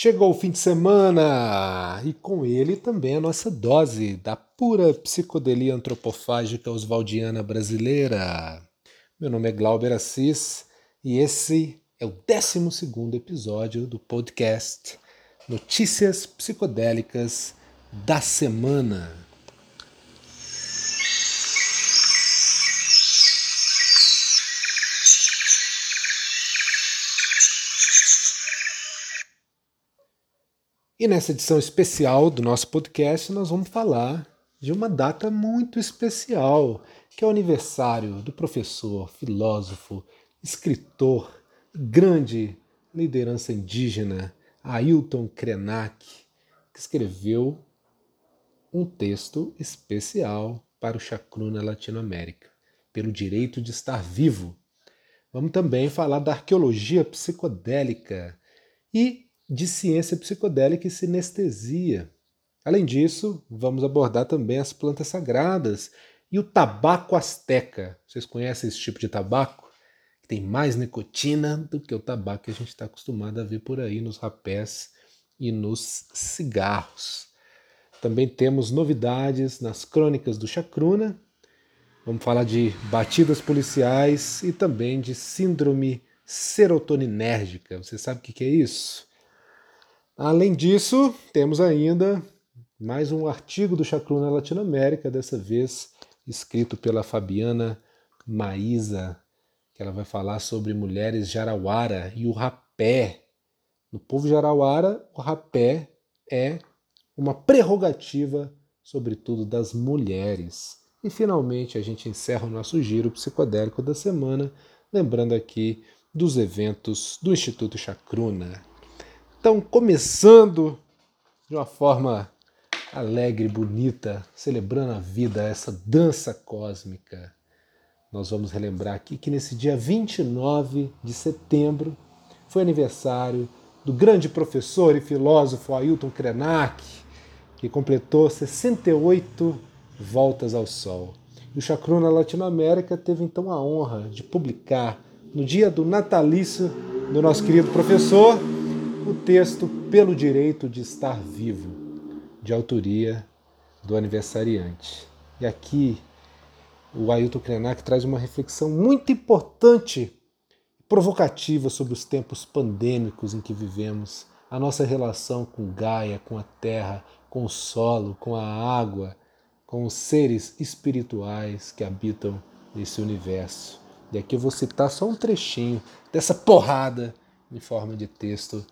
Chegou o fim de semana e com ele também a nossa dose da pura psicodelia antropofágica oswaldiana brasileira. Meu nome é Glauber Assis e esse é o 12 episódio do podcast Notícias Psicodélicas da Semana. E nessa edição especial do nosso podcast, nós vamos falar de uma data muito especial, que é o aniversário do professor, filósofo, escritor, grande liderança indígena, Ailton Krenak, que escreveu um texto especial para o Chacruna Latinoamérica, pelo direito de estar vivo. Vamos também falar da arqueologia psicodélica e de ciência psicodélica e sinestesia. Além disso, vamos abordar também as plantas sagradas e o tabaco asteca. Vocês conhecem esse tipo de tabaco? Que tem mais nicotina do que o tabaco que a gente está acostumado a ver por aí nos rapés e nos cigarros. Também temos novidades nas crônicas do Chacruna. Vamos falar de batidas policiais e também de síndrome serotoninérgica. Você sabe o que é isso? Além disso, temos ainda mais um artigo do Chacruna Latinoamérica, dessa vez escrito pela Fabiana Maísa, que ela vai falar sobre mulheres jarauara e o rapé. No povo jarauara, o rapé é uma prerrogativa, sobretudo das mulheres. E finalmente a gente encerra o nosso giro psicodélico da semana, lembrando aqui dos eventos do Instituto Chacruna estão começando de uma forma alegre, bonita, celebrando a vida, essa dança cósmica. Nós vamos relembrar aqui que nesse dia 29 de setembro foi aniversário do grande professor e filósofo Ailton Krenak, que completou 68 voltas ao Sol. E o Chacruna Latinoamérica teve então a honra de publicar no dia do natalício do nosso querido professor o texto Pelo Direito de Estar Vivo, de autoria do aniversariante. E aqui o Ailton Krenak traz uma reflexão muito importante, provocativa sobre os tempos pandêmicos em que vivemos, a nossa relação com Gaia, com a terra, com o solo, com a água, com os seres espirituais que habitam nesse universo. E aqui eu vou citar só um trechinho dessa porrada em forma de texto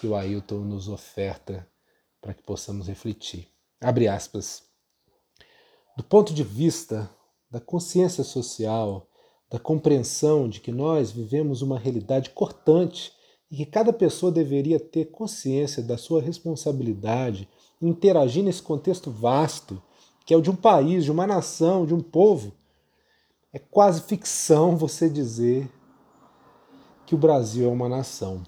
que o Ailton nos oferta para que possamos refletir. Abre aspas. Do ponto de vista da consciência social, da compreensão de que nós vivemos uma realidade cortante e que cada pessoa deveria ter consciência da sua responsabilidade em interagir nesse contexto vasto, que é o de um país, de uma nação, de um povo, é quase ficção você dizer que o Brasil é uma nação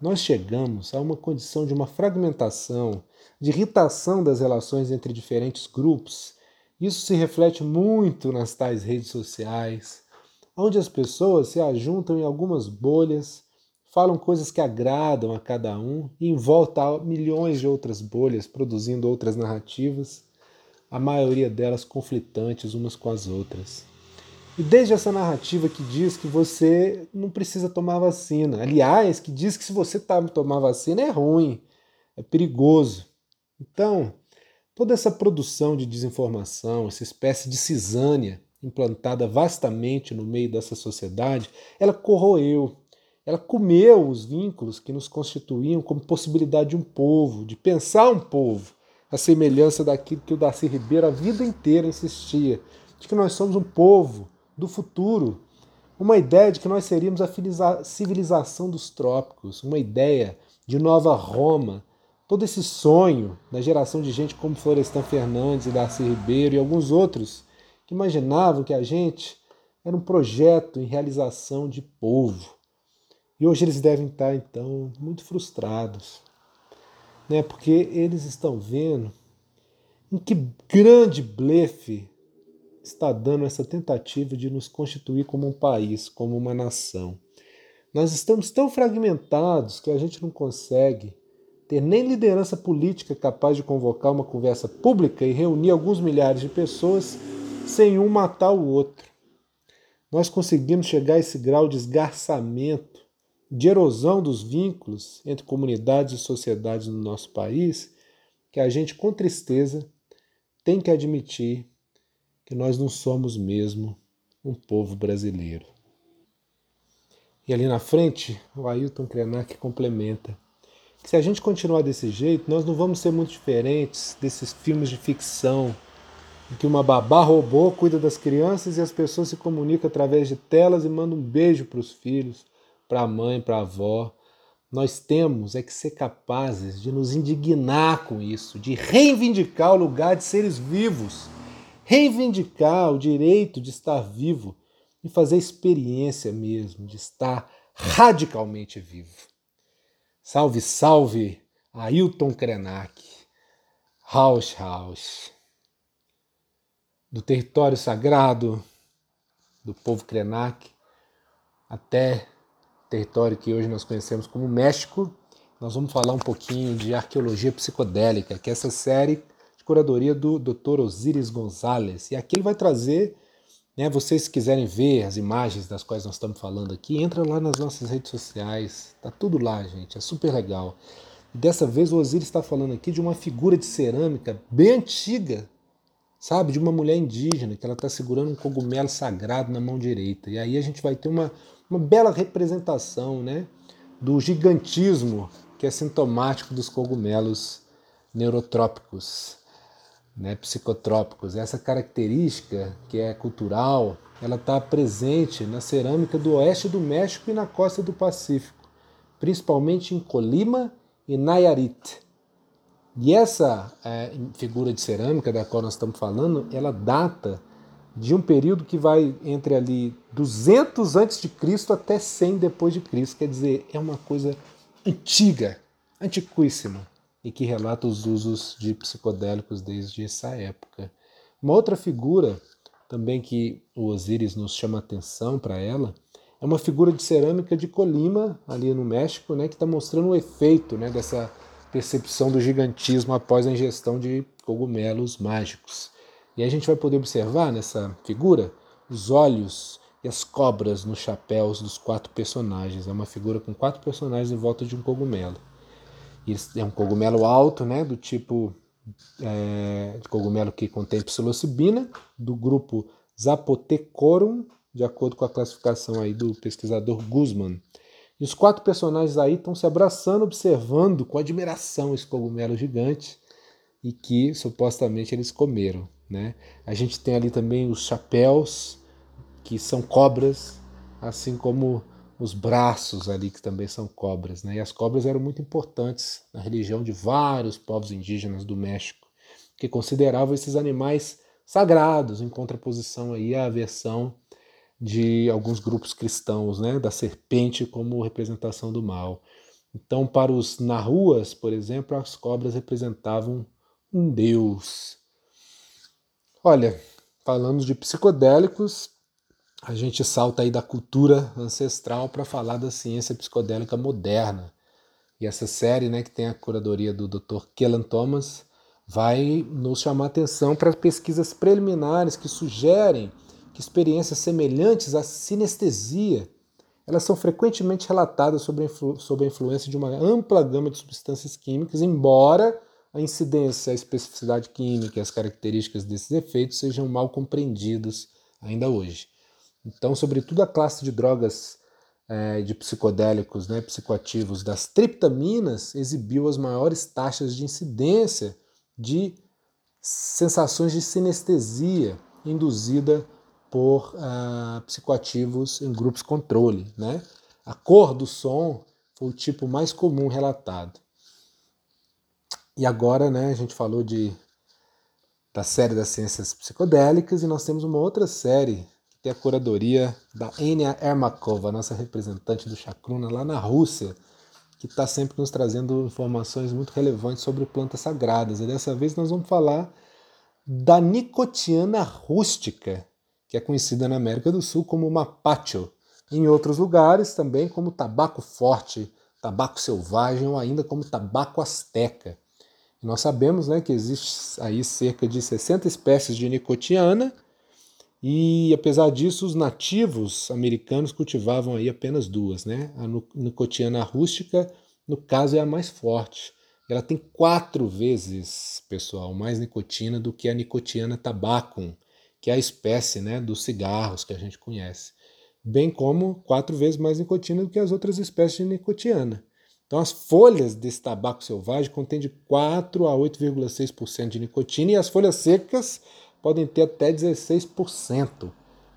nós chegamos a uma condição de uma fragmentação, de irritação das relações entre diferentes grupos. Isso se reflete muito nas tais redes sociais, onde as pessoas se ajuntam em algumas bolhas, falam coisas que agradam a cada um e em volta há milhões de outras bolhas produzindo outras narrativas, a maioria delas conflitantes umas com as outras. E desde essa narrativa que diz que você não precisa tomar vacina, aliás, que diz que se você tá, tomar vacina é ruim, é perigoso. Então, toda essa produção de desinformação, essa espécie de cisânia implantada vastamente no meio dessa sociedade, ela corroeu, ela comeu os vínculos que nos constituíam como possibilidade de um povo, de pensar um povo, a semelhança daquilo que o Darcy Ribeiro a vida inteira insistia, de que nós somos um povo do futuro, uma ideia de que nós seríamos a civilização dos trópicos, uma ideia de nova Roma, todo esse sonho da geração de gente como Florestan Fernandes e Darcy Ribeiro e alguns outros que imaginavam que a gente era um projeto em realização de povo. E hoje eles devem estar, então, muito frustrados, né? porque eles estão vendo em que grande blefe está dando essa tentativa de nos constituir como um país, como uma nação. Nós estamos tão fragmentados que a gente não consegue ter nem liderança política capaz de convocar uma conversa pública e reunir alguns milhares de pessoas sem um matar o outro. Nós conseguimos chegar a esse grau de esgarçamento, de erosão dos vínculos entre comunidades e sociedades no nosso país, que a gente, com tristeza, tem que admitir que nós não somos mesmo um povo brasileiro. E ali na frente, o Ailton Krenak complementa que se a gente continuar desse jeito, nós não vamos ser muito diferentes desses filmes de ficção em que uma babá robô cuida das crianças e as pessoas se comunicam através de telas e mandam um beijo para os filhos, para a mãe, para a avó. Nós temos é que ser capazes de nos indignar com isso, de reivindicar o lugar de seres vivos, reivindicar o direito de estar vivo e fazer experiência mesmo de estar radicalmente vivo. Salve, salve, Ailton Krenak, Haus Haus do território sagrado do povo Krenak até território que hoje nós conhecemos como México, nós vamos falar um pouquinho de arqueologia psicodélica, que é essa série curadoria do Dr. Osiris Gonzalez. E aqui ele vai trazer, né, vocês se quiserem ver as imagens das quais nós estamos falando aqui, entra lá nas nossas redes sociais, tá tudo lá, gente, é super legal. Dessa vez o Osiris está falando aqui de uma figura de cerâmica bem antiga sabe? De uma mulher indígena que ela está segurando um cogumelo sagrado na mão direita. E aí a gente vai ter uma, uma bela representação né, do gigantismo que é sintomático dos cogumelos neurotrópicos, né, psicotrópicos. Essa característica que é cultural, ela está presente na cerâmica do oeste do México e na costa do Pacífico, principalmente em Colima e Nayarit. E essa é, figura de cerâmica da qual nós estamos falando, ela data de um período que vai entre ali 200 antes de Cristo até 100 depois de Cristo, quer dizer, é uma coisa antiga, antiquíssima e que relata os usos de psicodélicos desde essa época. Uma outra figura também que o Osíris nos chama atenção para ela é uma figura de cerâmica de Colima, ali no México, né, que está mostrando o efeito né, dessa percepção do gigantismo após a ingestão de cogumelos mágicos. E a gente vai poder observar nessa figura os olhos e as cobras nos chapéus dos quatro personagens. É uma figura com quatro personagens em volta de um cogumelo. É um cogumelo alto, né, do tipo é, de cogumelo que contém psilocibina, do grupo Zapotecorum, de acordo com a classificação aí do pesquisador Guzman. E os quatro personagens aí estão se abraçando, observando com admiração esse cogumelo gigante e que supostamente eles comeram. Né? A gente tem ali também os chapéus, que são cobras, assim como os braços ali, que também são cobras. Né? E as cobras eram muito importantes na religião de vários povos indígenas do México, que consideravam esses animais sagrados, em contraposição aí à versão de alguns grupos cristãos, né, da serpente como representação do mal. Então, para os Nahuas, por exemplo, as cobras representavam um deus. Olha, falando de psicodélicos, a gente salta aí da cultura ancestral para falar da ciência psicodélica moderna. E essa série, né, que tem a curadoria do Dr. Kellan Thomas, vai nos chamar atenção para pesquisas preliminares que sugerem que experiências semelhantes à sinestesia elas são frequentemente relatadas sob a, influência de uma ampla gama de substâncias químicas, embora a incidência, a especificidade química e as características desses efeitos sejam mal compreendidas ainda hoje. Então, sobretudo a classe de drogas é, de psicodélicos, né, psicoativos das triptaminas, exibiu as maiores taxas de incidência de sensações de sinestesia induzida por uh, psicoativos em grupos controle. Né? A cor do som foi o tipo mais comum relatado. E agora né, a gente falou de, da série das ciências psicodélicas e nós temos uma outra série tem a curadoria da Enya Ermakova, nossa representante do Chakruna lá na Rússia, que está sempre nos trazendo informações muito relevantes sobre plantas sagradas. E dessa vez nós vamos falar da nicotiana rústica, que é conhecida na América do Sul como mapacho, em outros lugares também como tabaco forte tabaco selvagem ou ainda como tabaco asteca. nós sabemos né, que existe aí cerca de 60 espécies de nicotiana e apesar disso os nativos americanos cultivavam aí apenas duas, né? A nicotiana rústica, no caso, é a mais forte. Ela tem quatro vezes, pessoal, mais nicotina do que a nicotiana tabacum, que é a espécie né, dos cigarros que a gente conhece bem como quatro vezes mais nicotina do que as outras espécies de nicotiana. Então, as folhas desse tabaco selvagem contêm de 4 a 8,6% de nicotina e as folhas secas podem ter até 16%.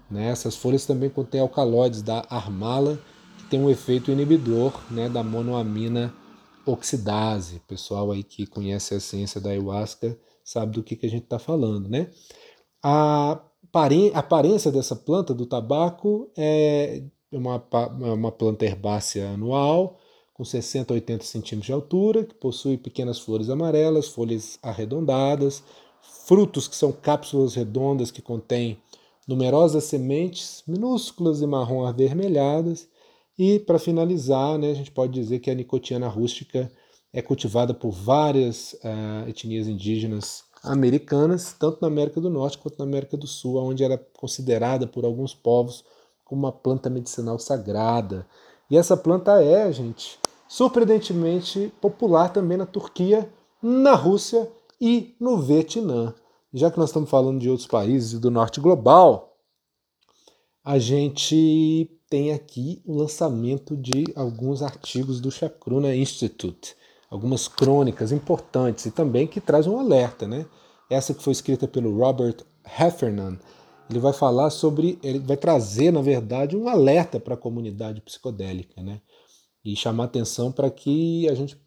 Né? Essas folhas também contêm alcaloides da armala, que tem um efeito inibidor né, da monoamina oxidase. O pessoal aí que conhece a ciência da ayahuasca sabe do que, que a gente está falando. Né? A aparência dessa planta do tabaco é uma, é uma planta herbácea anual, com 60 a 80 centímetros de altura, que possui pequenas flores amarelas, folhas arredondadas, frutos que são cápsulas redondas que contêm numerosas sementes minúsculas e marrom avermelhadas. E, para finalizar, né, a gente pode dizer que a nicotiana rústica é cultivada por várias uh, etnias indígenas americanas, tanto na América do Norte quanto na América do Sul, onde era considerada por alguns povos como uma planta medicinal sagrada. E essa planta é, gente, surpreendentemente popular também na Turquia, na Rússia e no Vietnã. Já que nós estamos falando de outros países do norte global, a gente tem aqui o lançamento de alguns artigos do Chacruna Institute algumas crônicas importantes e também que traz um alerta, né? Essa que foi escrita pelo Robert Heffernan, ele vai falar sobre, ele vai trazer, na verdade, um alerta para a comunidade psicodélica, né? E chamar atenção para que a gente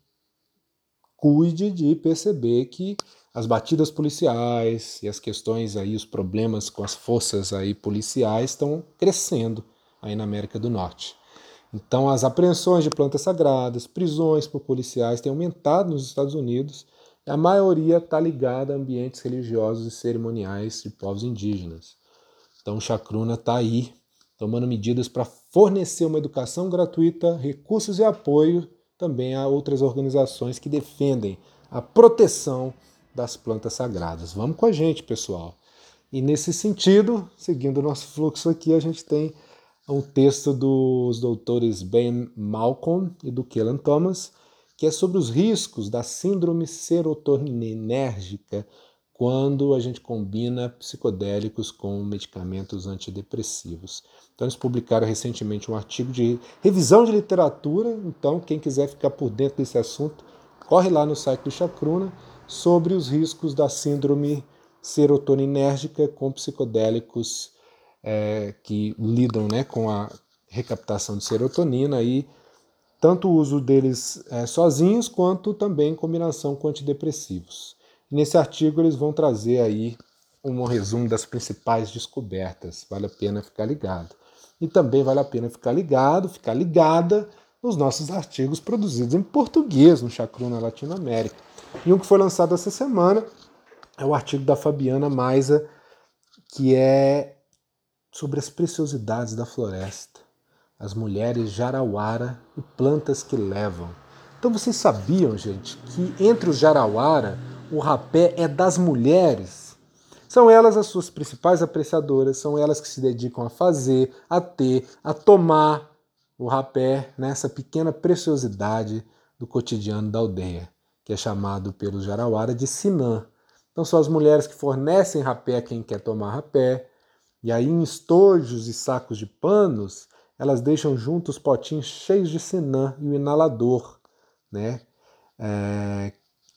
cuide de perceber que as batidas policiais e as questões aí, os problemas com as forças aí policiais estão crescendo aí na América do Norte. Então, as apreensões de plantas sagradas, prisões por policiais têm aumentado nos Estados Unidos e a maioria está ligada a ambientes religiosos e cerimoniais de povos indígenas. Então, o Chacruna está aí, tomando medidas para fornecer uma educação gratuita, recursos e apoio também a outras organizações que defendem a proteção das plantas sagradas. Vamos com a gente, pessoal. E nesse sentido, seguindo o nosso fluxo aqui, a gente tem um texto dos doutores Ben Malcolm e do Kellan Thomas, que é sobre os riscos da síndrome serotoninérgica quando a gente combina psicodélicos com medicamentos antidepressivos. Então, eles publicaram recentemente um artigo de revisão de literatura. Então, quem quiser ficar por dentro desse assunto, corre lá no site do Chacruna sobre os riscos da síndrome serotoninérgica com psicodélicos é, que lidam né, com a recaptação de serotonina e tanto o uso deles é, sozinhos quanto também em combinação com antidepressivos. Nesse artigo eles vão trazer aí um resumo das principais descobertas. Vale a pena ficar ligado. E também vale a pena ficar ligado, ficar ligada nos nossos artigos produzidos em português no Chacruna Latinoamérica. E um que foi lançado essa semana é o artigo da Fabiana Maisa, que é sobre as preciosidades da floresta, as mulheres jarauara e plantas que levam. Então vocês sabiam, gente, que entre os jarauara, o rapé é das mulheres? São elas as suas principais apreciadoras, são elas que se dedicam a fazer, a ter, a tomar o rapé nessa pequena preciosidade do cotidiano da aldeia, que é chamado pelos jarauara de sinã. Então são as mulheres que fornecem rapé a quem quer tomar rapé, e aí, em estojos e sacos de panos, elas deixam junto os potinhos cheios de sinã e o inalador. Né? É,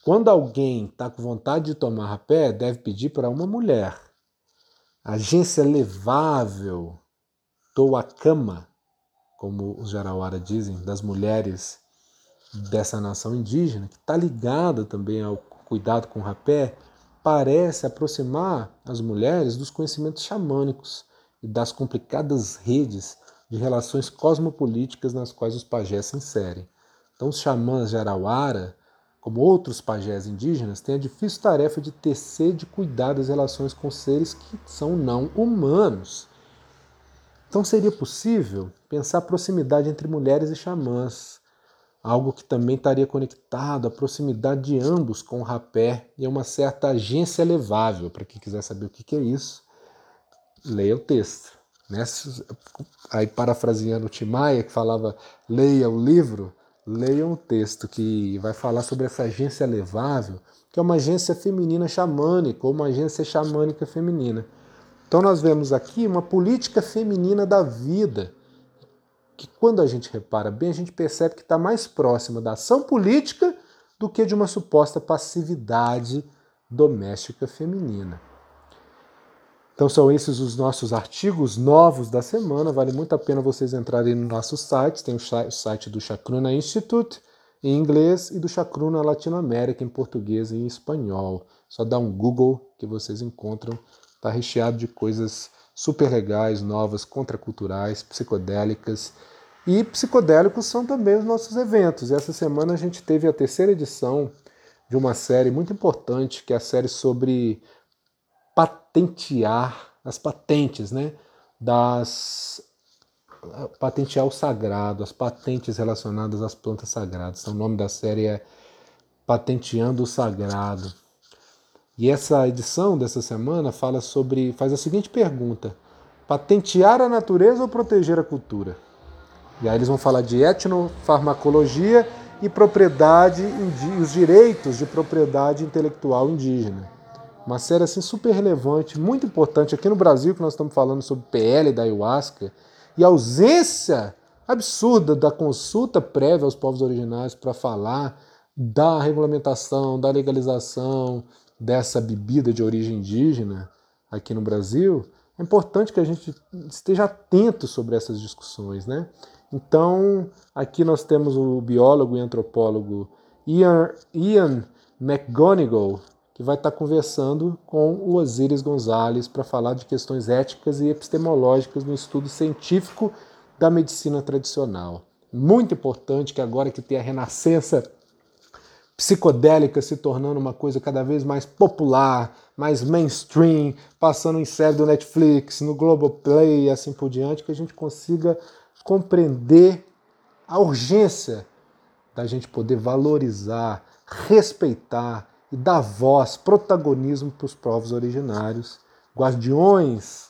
quando alguém está com vontade de tomar rapé, deve pedir para uma mulher. Agência levável, toacama, como os Jarauara dizem, das mulheres dessa nação indígena, que está ligada também ao cuidado com o rapé, parece aproximar as mulheres dos conhecimentos xamânicos e das complicadas redes de relações cosmopolíticas nas quais os pajés se inserem. Então, os xamãs de Arauara, como outros pajés indígenas, têm a difícil tarefa de tecer de cuidar das relações com seres que são não humanos. Então, seria possível pensar a proximidade entre mulheres e xamãs, algo que também estaria conectado à proximidade de ambos com o rapé e a uma certa agência elevável. Para quem quiser saber o que é isso, leia o texto. Aí, parafraseando o Timaya, que falava leia o livro, leiam o texto que vai falar sobre essa agência elevável, que é uma agência feminina xamânica, ou uma agência xamânica feminina. Então nós vemos aqui uma política feminina da vida, que quando a gente repara bem, a gente percebe que está mais próxima da ação política do que de uma suposta passividade doméstica feminina. Então são esses os nossos artigos novos da semana. Vale muito a pena vocês entrarem no nosso site. Tem o site do Chacruna Institute em inglês e do Chacruna Latinoamérica em português e em espanhol. Só dá um Google que vocês encontram. Está recheado de coisas super legais, novas, contraculturais, psicodélicas. E psicodélicos são também os nossos eventos. E essa semana a gente teve a terceira edição de uma série muito importante, que é a série sobre patentear as patentes, né? Das patentear o sagrado, as patentes relacionadas às plantas sagradas. Então, o nome da série é Patenteando o Sagrado. E essa edição dessa semana fala sobre, faz a seguinte pergunta: patentear a natureza ou proteger a cultura? E aí eles vão falar de etnofarmacologia e propriedade os direitos de propriedade intelectual indígena. Uma série assim super relevante, muito importante aqui no Brasil, que nós estamos falando sobre PL da ayahuasca e a ausência absurda da consulta prévia aos povos originários para falar da regulamentação, da legalização dessa bebida de origem indígena aqui no Brasil, é importante que a gente esteja atento sobre essas discussões, né? Então, aqui nós temos o biólogo e antropólogo Ian, Ian McGonigal, que vai estar conversando com o Osiris Gonzalez para falar de questões éticas e epistemológicas no estudo científico da medicina tradicional. Muito importante que agora que tem a renascença psicodélica se tornando uma coisa cada vez mais popular, mais mainstream, passando em série do Netflix, no Globoplay e assim por diante, que a gente consiga compreender a urgência da gente poder valorizar, respeitar e dar voz, protagonismo para os povos originários, guardiões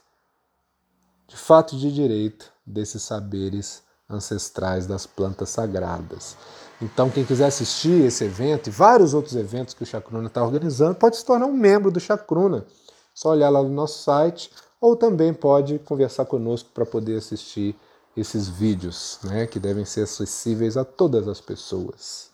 de fato de direito desses saberes ancestrais das plantas sagradas. Então, quem quiser assistir esse evento e vários outros eventos que o Chacruna está organizando, pode se tornar um membro do Chacruna. Só olhar lá no nosso site ou também pode conversar conosco para poder assistir esses vídeos, né, que devem ser acessíveis a todas as pessoas.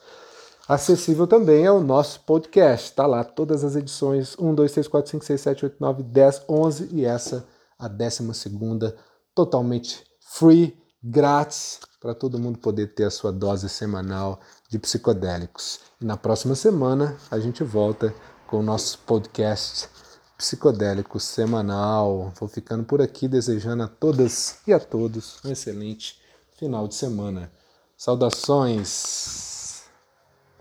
Acessível também é o nosso podcast. Está lá todas as edições 1, 2, 3, 4, 5, 6, 7, 8, 9, 10, 11 e essa, a 12 segunda, totalmente free, grátis, para todo mundo poder ter a sua dose semanal de psicodélicos. E na próxima semana a gente volta com o nosso podcast psicodélico semanal. Vou ficando por aqui desejando a todas e a todos um excelente final de semana. Saudações!